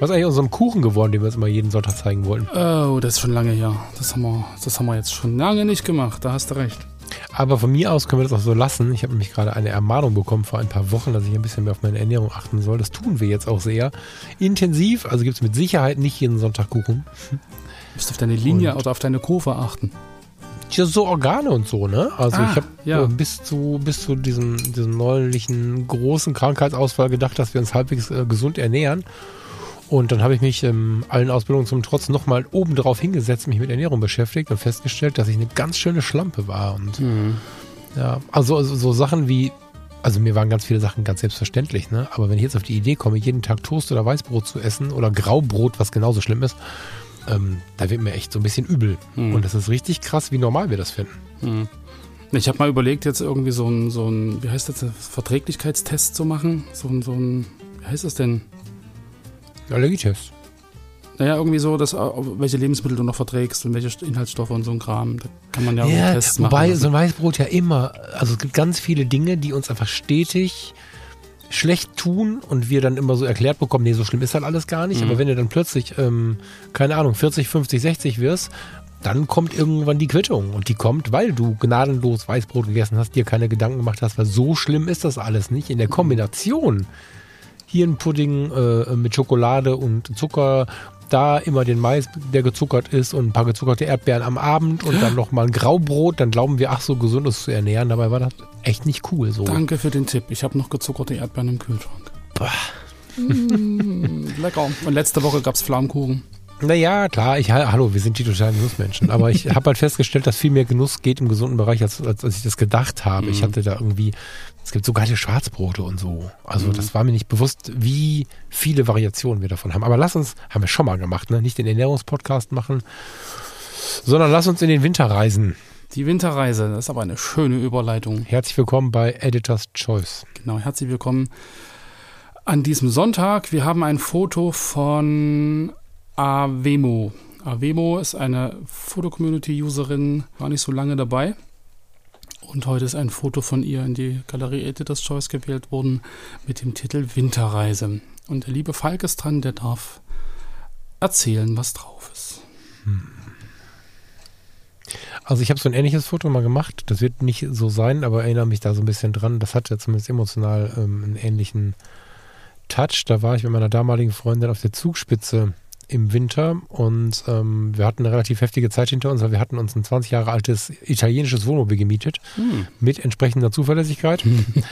Was ist eigentlich aus unserem Kuchen geworden, den wir uns immer jeden Sonntag zeigen wollten? Oh, das ist schon lange her. Das haben wir, das haben wir jetzt schon lange nicht gemacht. Da hast du recht. Aber von mir aus können wir das auch so lassen. Ich habe nämlich gerade eine Ermahnung bekommen vor ein paar Wochen, dass ich ein bisschen mehr auf meine Ernährung achten soll. Das tun wir jetzt auch sehr intensiv. Also gibt es mit Sicherheit nicht jeden Sonntag Kuchen. Du musst auf deine Linie Und- oder auf deine Kurve achten. Ja, so Organe und so, ne? Also Ah, ich habe ja. bis zu bis zu diesem, diesem neulichen großen Krankheitsausfall gedacht, dass wir uns halbwegs äh, gesund ernähren. Und dann habe ich mich ähm, allen Ausbildungen zum Trotz nochmal obendrauf hingesetzt, mich mit Ernährung beschäftigt und festgestellt, dass ich eine ganz schöne Schlampe war. Und ja, also, also so Sachen wie, also mir waren ganz viele Sachen ganz selbstverständlich, ne? Aber wenn ich jetzt auf die Idee komme, jeden Tag Toast oder Weißbrot zu essen oder Graubrot, was genauso schlimm ist, ähm, da wird mir echt so ein bisschen übel. Mhm. Und das ist richtig krass, wie normal wir das finden. Hm. Ich habe mal überlegt, jetzt irgendwie so ein, so ein, wie heißt das, Verträglichkeitstest zu machen. So ein, so ein, wie heißt das denn? Allergietest. Naja, irgendwie so, dass, äh, welche Lebensmittel du noch verträgst und welche Inhaltsstoffe und so ein Kram. Da kann man ja, Ja, Tests machen. wobei so ein Weißbrot ja immer, also es gibt ganz viele Dinge, die uns einfach stetig schlecht tun und wir dann immer so erklärt bekommen, nee, so schlimm ist halt alles gar nicht. Mhm. Aber wenn du dann plötzlich, ähm, keine Ahnung, 40, 50, 60 wirst, dann kommt irgendwann die Quittung. Und die kommt, weil du gnadenlos Weißbrot gegessen hast, dir keine Gedanken gemacht hast, weil so schlimm ist das alles nicht. In der Kombination hier ein Pudding äh, mit Schokolade und Zucker, da immer den Mais, der gezuckert ist und ein paar gezuckerte Erdbeeren am Abend und dann noch mal ein Graubrot, dann glauben wir, ach so gesund ist zu ernähren. Dabei war das echt nicht cool so. Danke für den Tipp. Ich habe noch gezuckerte Erdbeeren im Kühlschrank. Boah. Mm, lecker. Und letzte Woche gab's Flammkuchen. Naja, klar, ich, hallo, wir sind die totalen Genussmenschen. Aber ich habe halt festgestellt, dass viel mehr Genuss geht im gesunden Bereich, als, als, als ich das gedacht habe. Ich hatte da irgendwie, es gibt so geile Schwarzbrote und so. Also das war mir nicht bewusst, wie viele Variationen wir davon haben. Aber lass uns, haben wir schon mal gemacht, ne? nicht den Ernährungspodcast machen, sondern lass uns in den Winter reisen. Die Winterreise, das ist aber eine schöne Überleitung. Herzlich willkommen bei Editor's Choice. Genau, herzlich willkommen an diesem Sonntag. Wir haben ein Foto von Avemo. Avemo ist eine Foto-Community-Userin, war nicht so lange dabei. Und heute ist ein Foto von ihr in die Galerie Editor's Choice gewählt worden mit dem Titel Winterreise. Und der liebe Falk ist dran, der darf erzählen, was drauf ist. Also ich habe so ein ähnliches Foto mal gemacht. Das wird nicht so sein, aber erinnere mich da so ein bisschen dran. Das hatte zumindest emotional ähm, einen ähnlichen Touch. Da war ich mit meiner damaligen Freundin auf der Zugspitze im Winter und ähm, wir hatten eine relativ heftige Zeit hinter uns, weil wir hatten uns ein 20 Jahre altes italienisches Wohnmobil gemietet mit entsprechender Zuverlässigkeit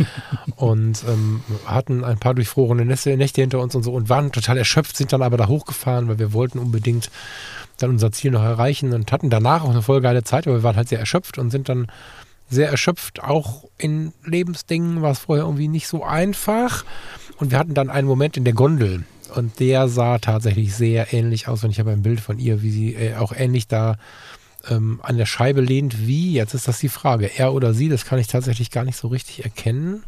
und ähm, hatten ein paar durchfrorene Nächte, Nächte hinter uns und so und waren total erschöpft, sind dann aber da hochgefahren, weil wir wollten unbedingt dann unser Ziel noch erreichen und hatten danach auch eine voll geile Zeit, aber wir waren halt sehr erschöpft und sind dann sehr erschöpft, auch in Lebensdingen war es vorher irgendwie nicht so einfach. Und wir hatten dann einen Moment in der Gondel und der sah tatsächlich sehr ähnlich aus und ich habe ein Bild von ihr, wie sie äh, auch ähnlich da ähm, an der Scheibe lehnt wie, jetzt ist das die Frage, er oder sie, das kann ich tatsächlich gar nicht so richtig erkennen.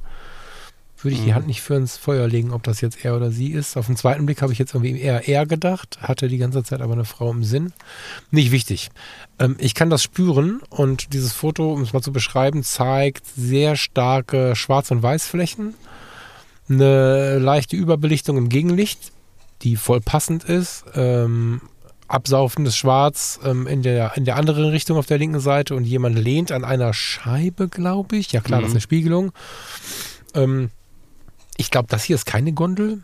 Würde ich die Hand nicht für ins Feuer legen, ob das jetzt er oder sie ist. Auf den zweiten Blick habe ich jetzt irgendwie eher er gedacht, hatte die ganze Zeit aber eine Frau im Sinn. Nicht wichtig. Ähm, ich kann das spüren und dieses Foto, um es mal zu beschreiben, zeigt sehr starke Schwarz- und Weißflächen, eine leichte Überbelichtung im Gegenlicht, die voll passend ist, ähm, absaufendes Schwarz ähm, in, der, in der anderen Richtung auf der linken Seite und jemand lehnt an einer Scheibe, glaube ich. Ja klar, das ist eine Spiegelung. Ähm, ich glaube, das hier ist keine Gondel.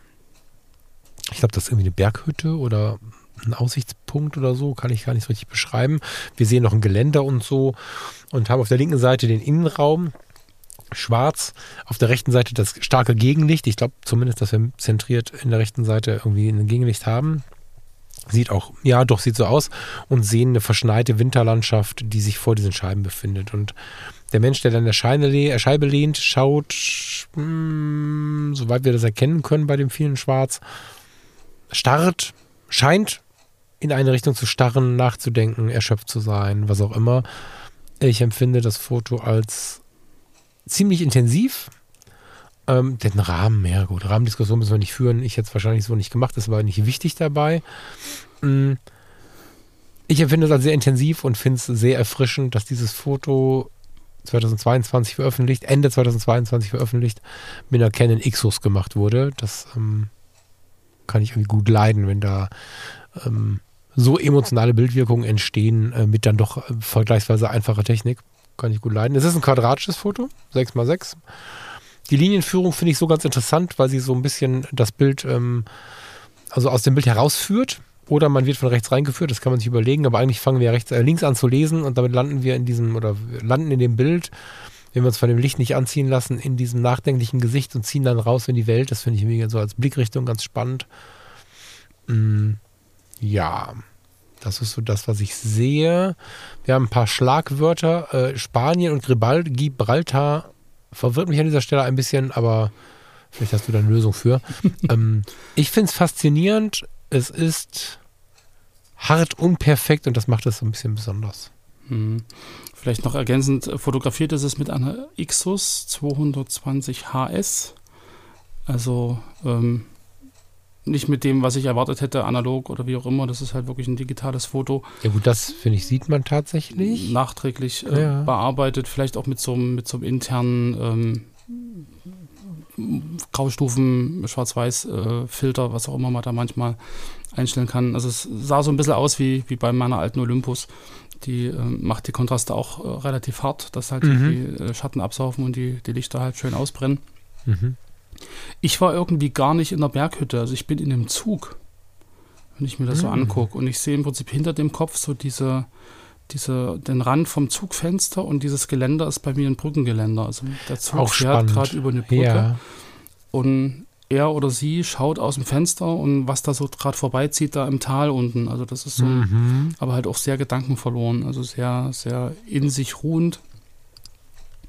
Ich glaube, das ist irgendwie eine Berghütte oder ein Aussichtspunkt oder so, kann ich gar nicht so richtig beschreiben. Wir sehen noch ein Geländer und so und haben auf der linken Seite den Innenraum schwarz, auf der rechten Seite das starke Gegenlicht. Ich glaube zumindest, dass wir zentriert in der rechten Seite irgendwie ein Gegenlicht haben. Sieht auch, ja, doch, sieht so aus und sehen eine verschneite Winterlandschaft, die sich vor diesen Scheiben befindet. Und der Mensch, der dann der le- Scheibe lehnt, schaut, mh, soweit wir das erkennen können bei dem vielen Schwarz, starrt, scheint in eine Richtung zu starren, nachzudenken, erschöpft zu sein, was auch immer. Ich empfinde das Foto als ziemlich intensiv. Ähm, den Rahmen, ja gut, Rahmendiskussion müssen wir nicht führen. Ich hätte es wahrscheinlich so nicht gemacht, das war nicht wichtig dabei. Mhm. Ich empfinde es als sehr intensiv und finde es sehr erfrischend, dass dieses Foto 2022 veröffentlicht, Ende 2022 veröffentlicht, mit einer Canon Xus gemacht wurde. Das ähm, kann ich irgendwie gut leiden, wenn da ähm, so emotionale Bildwirkungen entstehen äh, mit dann doch äh, vergleichsweise einfacher Technik. Kann ich gut leiden. Es ist ein quadratisches Foto, 6x6. Die Linienführung finde ich so ganz interessant, weil sie so ein bisschen das Bild, ähm, also aus dem Bild herausführt. Oder man wird von rechts reingeführt, das kann man sich überlegen, aber eigentlich fangen wir rechts, äh, links an zu lesen und damit landen wir in diesem oder landen in dem Bild, wenn wir uns von dem Licht nicht anziehen lassen, in diesem nachdenklichen Gesicht und ziehen dann raus in die Welt. Das finde ich irgendwie so als Blickrichtung ganz spannend. Mm, ja, das ist so das, was ich sehe. Wir haben ein paar Schlagwörter. Äh, Spanien und Gibraltar verwirrt mich an dieser Stelle ein bisschen, aber vielleicht hast du da eine Lösung für. ähm, ich finde es faszinierend es ist hart unperfekt und das macht es so ein bisschen besonders. Hm. Vielleicht noch ergänzend, fotografiert ist es mit einer Ixus 220 HS. Also ähm, nicht mit dem, was ich erwartet hätte, analog oder wie auch immer. Das ist halt wirklich ein digitales Foto. Ja gut, das finde ich, sieht man tatsächlich. Nachträglich äh, ja. bearbeitet, vielleicht auch mit so, mit so einem internen ähm, Graustufen, Schwarz-Weiß-Filter, äh, was auch immer man da manchmal einstellen kann. Also es sah so ein bisschen aus wie, wie bei meiner alten Olympus. Die äh, macht die Kontraste auch äh, relativ hart, dass halt mhm. die äh, Schatten absaufen und die, die Lichter halt schön ausbrennen. Mhm. Ich war irgendwie gar nicht in der Berghütte, also ich bin in dem Zug, wenn ich mir das mhm. so angucke. Und ich sehe im Prinzip hinter dem Kopf so diese, diese, den Rand vom Zugfenster und dieses Geländer ist bei mir ein Brückengeländer. Also der Zug Auch fährt gerade über eine Brücke. Ja. Und er oder sie schaut aus dem Fenster und was da so gerade vorbeizieht, da im Tal unten. Also das ist so, mhm. aber halt auch sehr gedankenverloren. Also sehr, sehr in sich ruhend.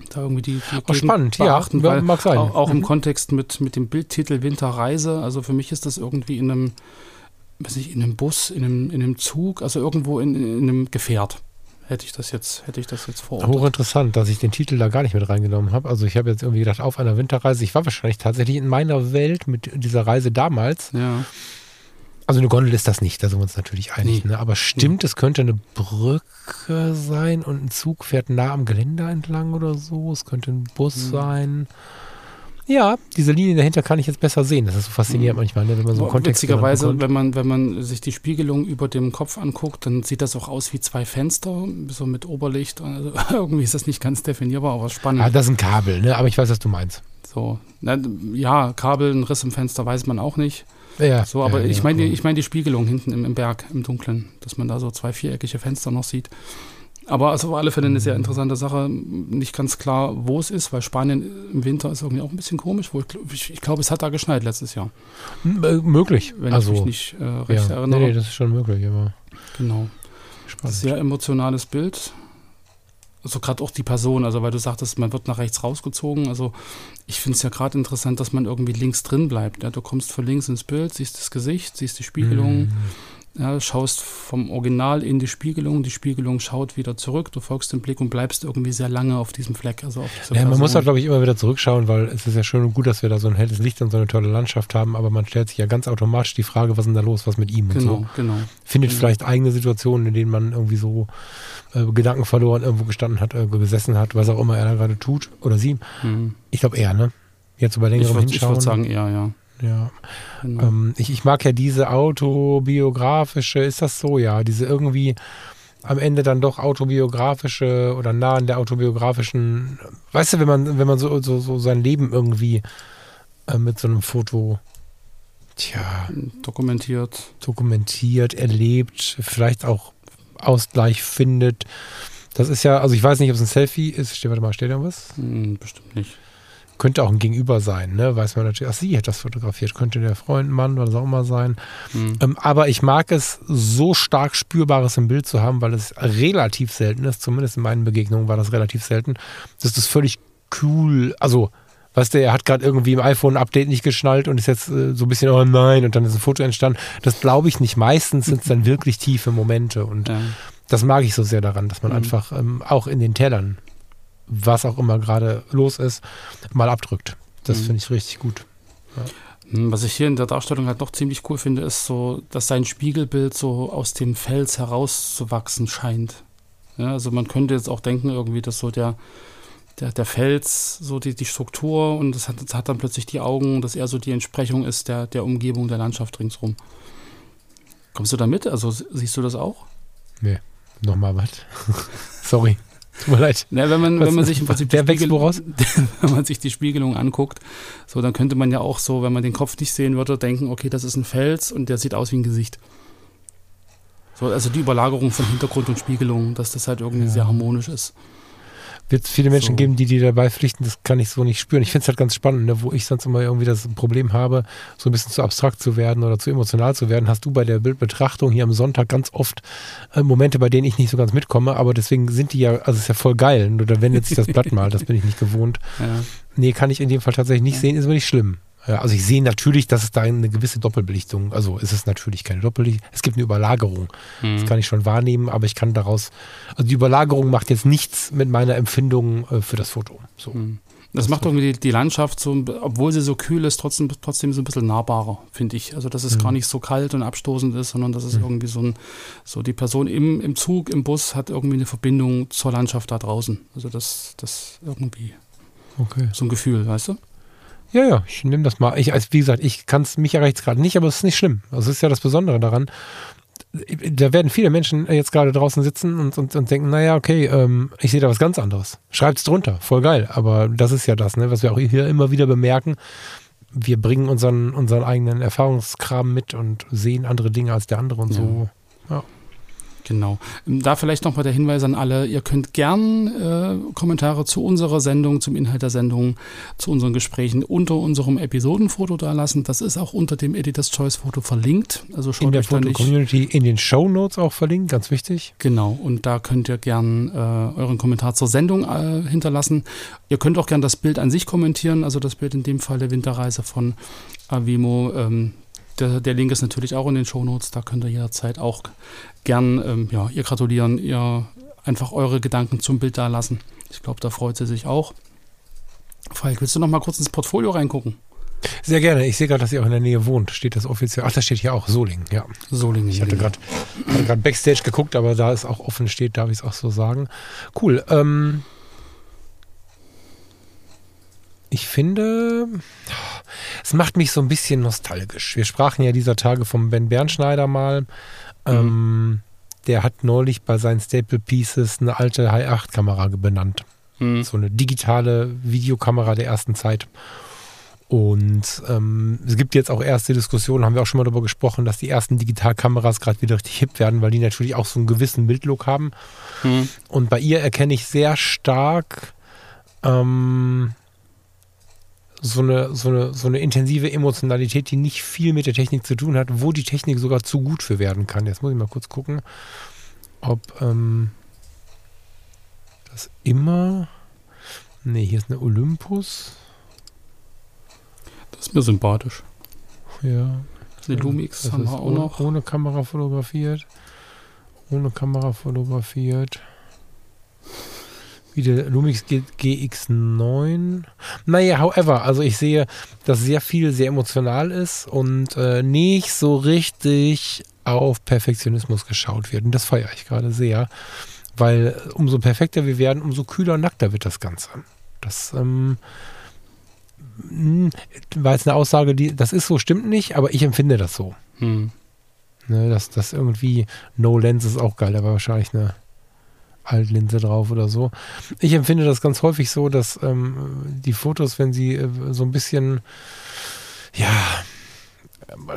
Da irgendwie die, die oh, spannend, beachten, ja, mag sein. Auch, auch mhm. im Kontext mit, mit dem Bildtitel Winterreise. Also für mich ist das irgendwie in einem, weiß ich, in einem Bus, in einem, in einem Zug, also irgendwo in, in einem Gefährt hätte ich das jetzt, hätte ich das jetzt vor. Hochinteressant, dass ich den Titel da gar nicht mit reingenommen habe. Also ich habe jetzt irgendwie gedacht, auf einer Winterreise. Ich war wahrscheinlich tatsächlich in meiner Welt mit dieser Reise damals. Ja. Also eine Gondel ist das nicht, da sind wir uns natürlich einig. Nee. Ne? Aber stimmt, nee. es könnte eine Brücke sein und ein Zug fährt nah am Geländer entlang oder so. Es könnte ein Bus mhm. sein. Ja, diese Linie dahinter kann ich jetzt besser sehen. Das ist so faszinierend mhm. manchmal, ne, wenn man so einen Kontext Witzigerweise, wenn man, wenn man sich die Spiegelung über dem Kopf anguckt, dann sieht das auch aus wie zwei Fenster, so mit Oberlicht. Also irgendwie ist das nicht ganz definierbar, aber spannend. Ah, das ist ein Kabel, ne? aber ich weiß, was du meinst. So, ja, Kabel, ein Riss im Fenster weiß man auch nicht. Ja, so, aber ja, ich meine ja, ich mein die Spiegelung hinten im, im Berg, im Dunkeln, dass man da so zwei viereckige Fenster noch sieht. Aber ist auf alle Fälle eine sehr mhm. interessante Sache. Nicht ganz klar, wo es ist, weil Spanien im Winter ist irgendwie auch ein bisschen komisch. Wo ich, ich glaube, es hat da geschneit letztes Jahr. Äh, möglich. Wenn also, ich mich nicht äh, recht ja. erinnere. Nee, nee, das ist schon möglich. Aber genau. Spannend. Sehr emotionales Bild. Also gerade auch die Person, also weil du sagtest, man wird nach rechts rausgezogen. Also ich finde es ja gerade interessant, dass man irgendwie links drin bleibt. Ja? Du kommst von links ins Bild, siehst das Gesicht, siehst die Spiegelung. Mhm ja, schaust vom Original in die Spiegelung, die Spiegelung schaut wieder zurück, du folgst dem Blick und bleibst irgendwie sehr lange auf diesem Fleck. Also auf ja, man muss da, glaube ich, immer wieder zurückschauen, weil es ist ja schön und gut, dass wir da so ein helles Licht und so eine tolle Landschaft haben, aber man stellt sich ja ganz automatisch die Frage, was ist denn da los, was mit ihm genau, und so. Genau. Findet genau. vielleicht eigene Situationen, in denen man irgendwie so äh, Gedanken verloren irgendwo gestanden hat, äh, gesessen hat, was auch immer er da gerade tut oder sie. Mhm. Ich glaube eher, ne? Jetzt über längerem ich Hinschauen. Ich würde sagen eher, ja. Ja. Genau. Ähm, ich, ich mag ja diese autobiografische, ist das so? Ja, diese irgendwie am Ende dann doch autobiografische oder nah an der autobiografischen, weißt du, wenn man, wenn man so, so, so sein Leben irgendwie äh, mit so einem Foto tja, dokumentiert. Dokumentiert, erlebt, vielleicht auch Ausgleich findet. Das ist ja, also ich weiß nicht, ob es ein Selfie ist. Steht, warte mal, steht da was? Hm, bestimmt nicht. Könnte auch ein Gegenüber sein, ne? Weiß man natürlich, ach, sie hat das fotografiert, könnte der Freund, Mann, was auch immer sein. Mhm. Ähm, aber ich mag es, so stark Spürbares im Bild zu haben, weil es relativ selten ist, zumindest in meinen Begegnungen war das relativ selten, das völlig cool, also Weißt du, er hat gerade irgendwie im iPhone ein Update nicht geschnallt und ist jetzt äh, so ein bisschen, oh nein, und dann ist ein Foto entstanden. Das glaube ich nicht. Meistens sind es dann wirklich tiefe Momente und ja. das mag ich so sehr daran, dass man mhm. einfach ähm, auch in den Tellern, was auch immer gerade los ist, mal abdrückt. Das mhm. finde ich richtig gut. Ja. Hm, was ich hier in der Darstellung halt noch ziemlich cool finde, ist so, dass sein Spiegelbild so aus dem Fels herauszuwachsen scheint. Ja, also man könnte jetzt auch denken, irgendwie, dass so der, der, der Fels, so die, die Struktur und das hat, das hat dann plötzlich die Augen, dass er so die Entsprechung ist der, der Umgebung, der Landschaft ringsrum. Kommst du da mit? Also siehst du das auch? Nee, nochmal was. Sorry. Tut mir leid. Na, wenn man, Was, wenn man sich im Prinzip wächst woraus? wenn man sich die Spiegelung anguckt, so dann könnte man ja auch so, wenn man den Kopf nicht sehen würde, denken, okay, das ist ein Fels und der sieht aus wie ein Gesicht. So, also die Überlagerung von Hintergrund und Spiegelung, dass das halt irgendwie ja. sehr harmonisch ist wird es viele Menschen so. geben, die die dabei pflichten, das kann ich so nicht spüren. Ich finde es halt ganz spannend, ne, wo ich sonst immer irgendwie das Problem habe, so ein bisschen zu abstrakt zu werden oder zu emotional zu werden, hast du bei der Bildbetrachtung hier am Sonntag ganz oft äh, Momente, bei denen ich nicht so ganz mitkomme, aber deswegen sind die ja, also es ist ja voll geil. Da wendet sich das Blatt mal, das bin ich nicht gewohnt. Ja. Nee, kann ich in dem Fall tatsächlich nicht ja. sehen, ist aber nicht schlimm. Ja, also ich sehe natürlich, dass es da eine gewisse Doppelbelichtung, also ist es natürlich keine Doppelbelichtung, es gibt eine Überlagerung. Mhm. Das kann ich schon wahrnehmen, aber ich kann daraus, also die Überlagerung macht jetzt nichts mit meiner Empfindung äh, für das Foto. So. Mhm. Das, das macht irgendwie die, die, Landschaft so, obwohl sie so kühl ist, trotzdem, trotzdem so ein bisschen nahbarer, finde ich. Also, dass es mhm. gar nicht so kalt und abstoßend ist, sondern dass es mhm. irgendwie so ein, so die Person im, im Zug, im Bus hat irgendwie eine Verbindung zur Landschaft da draußen. Also, das, das irgendwie okay. so ein Gefühl, weißt du? Ja, ja, ich nehme das mal. Ich, also wie gesagt, ich kann es, mich erreicht gerade nicht, aber es ist nicht schlimm. Also es ist ja das Besondere daran. Da werden viele Menschen jetzt gerade draußen sitzen und, und, und denken, naja, okay, ähm, ich sehe da was ganz anderes. Schreibt es drunter, voll geil. Aber das ist ja das, ne, was wir auch hier immer wieder bemerken. Wir bringen unseren, unseren eigenen Erfahrungskram mit und sehen andere Dinge als der andere und ja. so. Ja. Genau. Da vielleicht nochmal der Hinweis an alle, ihr könnt gern äh, Kommentare zu unserer Sendung, zum Inhalt der Sendung, zu unseren Gesprächen unter unserem Episodenfoto da lassen. Das ist auch unter dem Editors Choice Foto verlinkt. Also schaut in der Foto-Community in den Show Notes auch verlinkt, ganz wichtig. Genau, und da könnt ihr gern äh, euren Kommentar zur Sendung äh, hinterlassen. Ihr könnt auch gern das Bild an sich kommentieren, also das Bild in dem Fall der Winterreise von Avimo. Ähm, der, der, Link ist natürlich auch in den Shownotes, da könnt ihr jederzeit auch gern ähm, ja, ihr gratulieren, ihr einfach eure Gedanken zum Bild da lassen. Ich glaube, da freut sie sich auch. Falk, willst du noch mal kurz ins Portfolio reingucken? Sehr gerne. Ich sehe gerade, dass ihr auch in der Nähe wohnt. Steht das offiziell? Ach, da steht hier auch Solingen. Ja, Solingen. Ich hatte gerade Backstage geguckt, aber da es auch offen steht, darf ich es auch so sagen. Cool. Ähm, ich finde, es macht mich so ein bisschen nostalgisch. Wir sprachen ja dieser Tage vom Ben Bernschneider mal. Mhm. Ähm, der hat neulich bei seinen Staple Pieces eine alte Hi8-Kamera benannt. Mhm. So eine digitale Videokamera der ersten Zeit. Und ähm, es gibt jetzt auch erste Diskussionen, haben wir auch schon mal darüber gesprochen, dass die ersten Digitalkameras gerade wieder richtig hip werden, weil die natürlich auch so einen gewissen Bildlook haben. Mhm. Und bei ihr erkenne ich sehr stark ähm, so eine, so, eine, so eine intensive Emotionalität, die nicht viel mit der Technik zu tun hat, wo die Technik sogar zu gut für werden kann. Jetzt muss ich mal kurz gucken, ob ähm, das immer. Ne, hier ist eine Olympus. Das ist mir sympathisch. Ja. Eine Lumix haben wir auch noch. Ohne Kamera fotografiert. Ohne Kamera fotografiert wie der Lumix GX9. Naja, however, also ich sehe, dass sehr viel sehr emotional ist und äh, nicht so richtig auf Perfektionismus geschaut wird. Und das feiere ich gerade sehr, weil umso perfekter wir werden, umso kühler und nackter wird das Ganze. Das ähm, hm, war jetzt eine Aussage, die, das ist so, stimmt nicht, aber ich empfinde das so. Hm. Ne, dass das irgendwie No Lens ist auch geil, aber wahrscheinlich eine Altlinse drauf oder so. Ich empfinde das ganz häufig so, dass ähm, die Fotos, wenn sie äh, so ein bisschen, ja,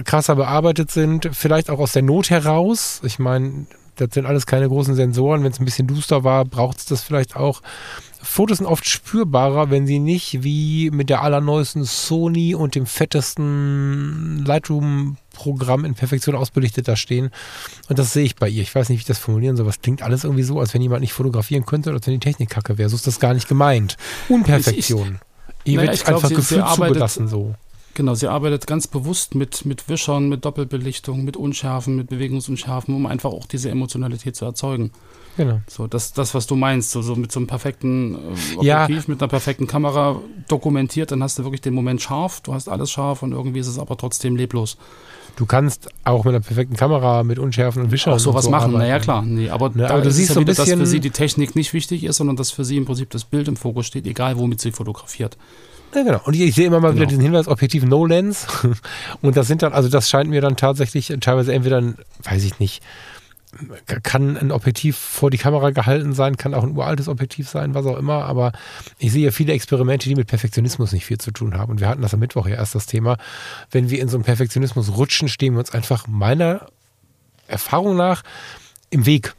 krasser bearbeitet sind, vielleicht auch aus der Not heraus. Ich meine, das sind alles keine großen Sensoren. Wenn es ein bisschen duster war, braucht es das vielleicht auch. Fotos sind oft spürbarer, wenn sie nicht wie mit der allerneuesten Sony und dem fettesten Lightroom-Programm in Perfektion ausbelichtet da stehen. Und das sehe ich bei ihr. Ich weiß nicht, wie ich das formulieren soll. Was klingt alles irgendwie so, als wenn jemand nicht fotografieren könnte oder als wenn die Technik kacke wäre. So ist das gar nicht gemeint. Unperfektion. Hier Naja, wird einfach gefühlt zugelassen so. Genau, sie arbeitet ganz bewusst mit, mit Wischern, mit Doppelbelichtung, mit Unschärfen, mit Bewegungsunschärfen, um einfach auch diese Emotionalität zu erzeugen. Genau. So, das, das was du meinst, so, so mit so einem perfekten äh, Ja. Objektiv, mit einer perfekten Kamera dokumentiert, dann hast du wirklich den Moment scharf, du hast alles scharf und irgendwie ist es aber trotzdem leblos. Du kannst auch mit einer perfekten Kamera, mit Unschärfen und Wischern Auch sowas so machen, arbeiten. naja klar. Nee, aber, Ne, aber du siehst ja so ein wieder, dass für sie die Technik nicht wichtig ist, sondern dass für sie im Prinzip das Bild im Fokus steht, egal womit sie fotografiert. Ja, genau. Und ich, ich sehe immer mal wieder Genau. diesen Hinweis, Objektiv No Lens. Und das sind dann, also das scheint mir dann tatsächlich teilweise entweder, ein, weiß ich nicht, kann ein Objektiv vor die Kamera gehalten sein, kann auch ein uraltes Objektiv sein, was auch immer. Aber ich sehe viele Experimente, die mit Perfektionismus nicht viel zu tun haben. Und wir hatten das am Mittwoch ja erst das Thema. Wenn wir in so einem Perfektionismus rutschen, stehen wir uns einfach meiner Erfahrung nach im Weg.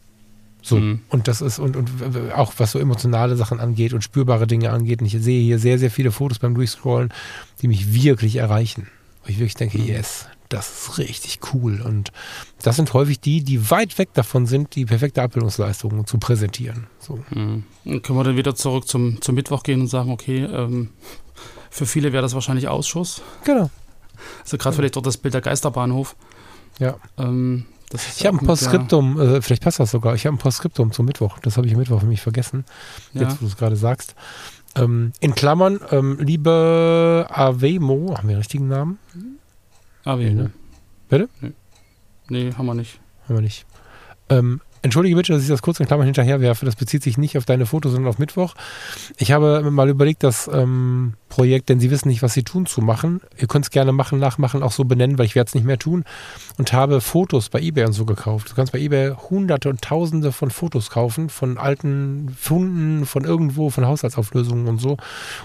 So. Mhm. Und das ist, und, und auch was so emotionale Sachen angeht und spürbare Dinge angeht. Und ich sehe hier sehr, sehr viele Fotos beim Durchscrollen, die mich wirklich erreichen. Wo ich wirklich denke, yes, das ist richtig cool. Und das sind häufig die, die weit weg davon sind, die perfekte Abbildungsleistung zu präsentieren. So. Mhm. Können wir dann wieder zurück zum, zum Mittwoch gehen und sagen, okay, ähm, für viele wäre das wahrscheinlich Ausschuss. Genau. Also gerade vielleicht dort das Bild der Geisterbahnhof. Ja. Ähm, Ich habe ein Postskriptum, äh, vielleicht passt das sogar. Ich habe ein Postskriptum zum Mittwoch. Das habe ich am Mittwoch für mich vergessen. Ja. Jetzt, wo du es gerade sagst. Ähm, in Klammern, ähm, liebe Avemo, haben wir den richtigen Namen? Ah, wie, Nee, ne? ne? Bitte? Nee. nee, haben wir nicht. Haben wir nicht. Ähm, entschuldige bitte, dass ich das kurz in Klammern hinterherwerfe. Das bezieht sich nicht auf deine Fotos, sondern auf Mittwoch. Ich habe mal überlegt, das ähm, Projekt, denn Sie wissen nicht, was Sie tun, zu machen. Ihr könnt es gerne machen, nachmachen, auch so benennen, weil ich werde es nicht mehr tun. Und habe Fotos bei Ebay und so gekauft. Du kannst bei Ebay hunderte und tausende von Fotos kaufen, von alten Funden, von irgendwo, von Haushaltsauflösungen und so.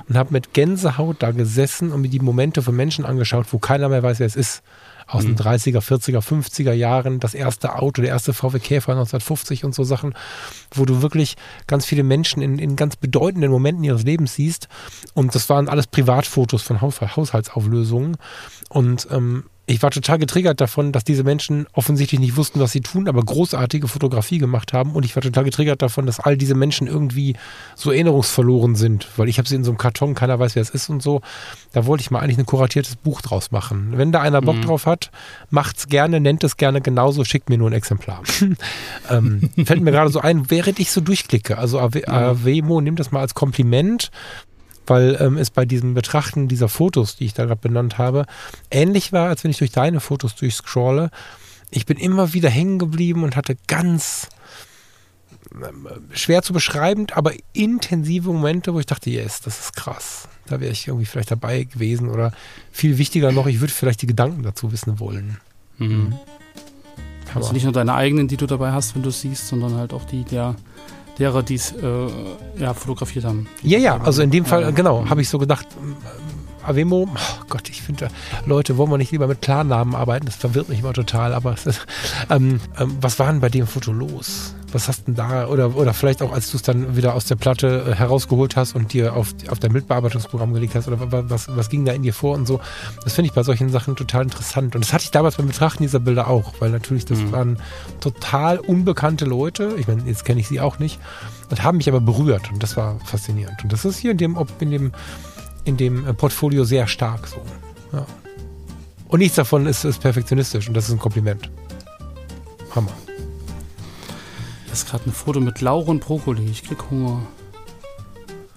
Und habe mit Gänsehaut da gesessen und mir die Momente von Menschen angeschaut, wo keiner mehr weiß, wer es ist aus den Mhm. 30er, 40er, 50er Jahren, das erste Auto, der erste VW Käfer 1950 und so Sachen, wo du wirklich ganz viele Menschen in, in ganz bedeutenden Momenten ihres Lebens siehst. Und das waren alles Privatfotos von Haus Haushaltsauflösungen. Und ähm, ich war total getriggert davon, dass diese Menschen offensichtlich nicht wussten, was sie tun, aber großartige Fotografie gemacht haben. Und ich war total getriggert davon, dass all diese Menschen irgendwie so erinnerungsverloren sind, weil ich habe sie in so einem Karton, keiner weiß, wer es ist und so. Da wollte ich mal eigentlich ein kuratiertes Buch draus machen. Wenn da einer Bock Mhm. drauf hat, macht's gerne, nennt es gerne genauso, schickt mir nur ein Exemplar. ähm, fällt mir gerade so ein, während ich so durchklicke. Also Ave- Avemo, nimm das mal als Kompliment, weil ähm, es bei diesem Betrachten dieser Fotos, die ich da gerade benannt habe, ähnlich war, als wenn ich durch deine Fotos durchscrolle. Ich bin immer wieder hängen geblieben und hatte ganz ähm, schwer zu beschreiben, aber intensive Momente, wo ich dachte, yes, das ist krass. Da wäre ich irgendwie vielleicht dabei gewesen oder viel wichtiger noch, ich würde vielleicht die Gedanken dazu wissen wollen. Mhm. Also nicht nur deine eigenen, die du dabei hast, wenn du siehst, sondern halt auch die der, derer, die es äh, ja, fotografiert haben. Ja, ja, also in dem. Fall, Ja. genau, habe ich so gedacht, ähm, Avemo, oh Gott, ich finde, Leute, wollen wir nicht lieber mit Klarnamen arbeiten? Das verwirrt mich immer total, aber ist, ähm, ähm, was war denn bei dem Foto los? Was hast denn da, oder, oder vielleicht auch, als du es dann wieder aus der Platte äh, herausgeholt hast und dir auf, auf dein Bildbearbeitungsprogramm gelegt hast, oder wa- was, was ging da in dir vor und so? Das finde ich bei solchen Sachen total interessant. Und das hatte ich damals beim Betrachten dieser Bilder auch, weil natürlich das Mhm. waren total unbekannte Leute. Ich meine, jetzt kenne ich sie auch nicht und haben mich aber berührt und das war faszinierend. Und das ist hier in dem, in dem, in dem äh, Portfolio sehr stark so. Ja. Und nichts davon ist, ist perfektionistisch und das ist ein Kompliment. Hammer. Das ist gerade ein Foto mit Lauch und Brokkoli. Ich krieg Hunger.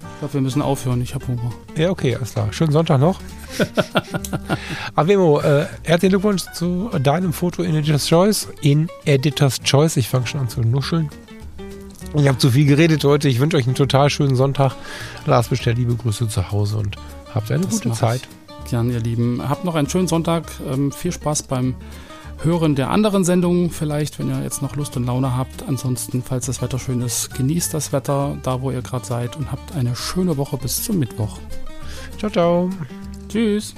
Ich glaube, wir müssen aufhören. Ich habe Hunger. Ja, okay, alles klar. Schönen Sonntag noch. Avemo, äh, herzlichen Glückwunsch zu deinem Foto in Editor's Choice. In Editor's Choice. Ich fange schon an zu nuscheln. Ich habe zu viel geredet heute. Ich wünsche euch einen total schönen Sonntag. Lars bestellt liebe Grüße zu Hause und habt eine Das gute mach ich. Zeit. Gern, ihr Lieben. Habt noch einen schönen Sonntag. Ähm, viel Spaß beim Hören der anderen Sendungen vielleicht, wenn ihr jetzt noch Lust und Laune habt. Ansonsten, falls das Wetter schön ist, genießt das Wetter da, wo ihr gerade seid und habt eine schöne Woche bis zum Mittwoch. Ciao, ciao. Tschüss.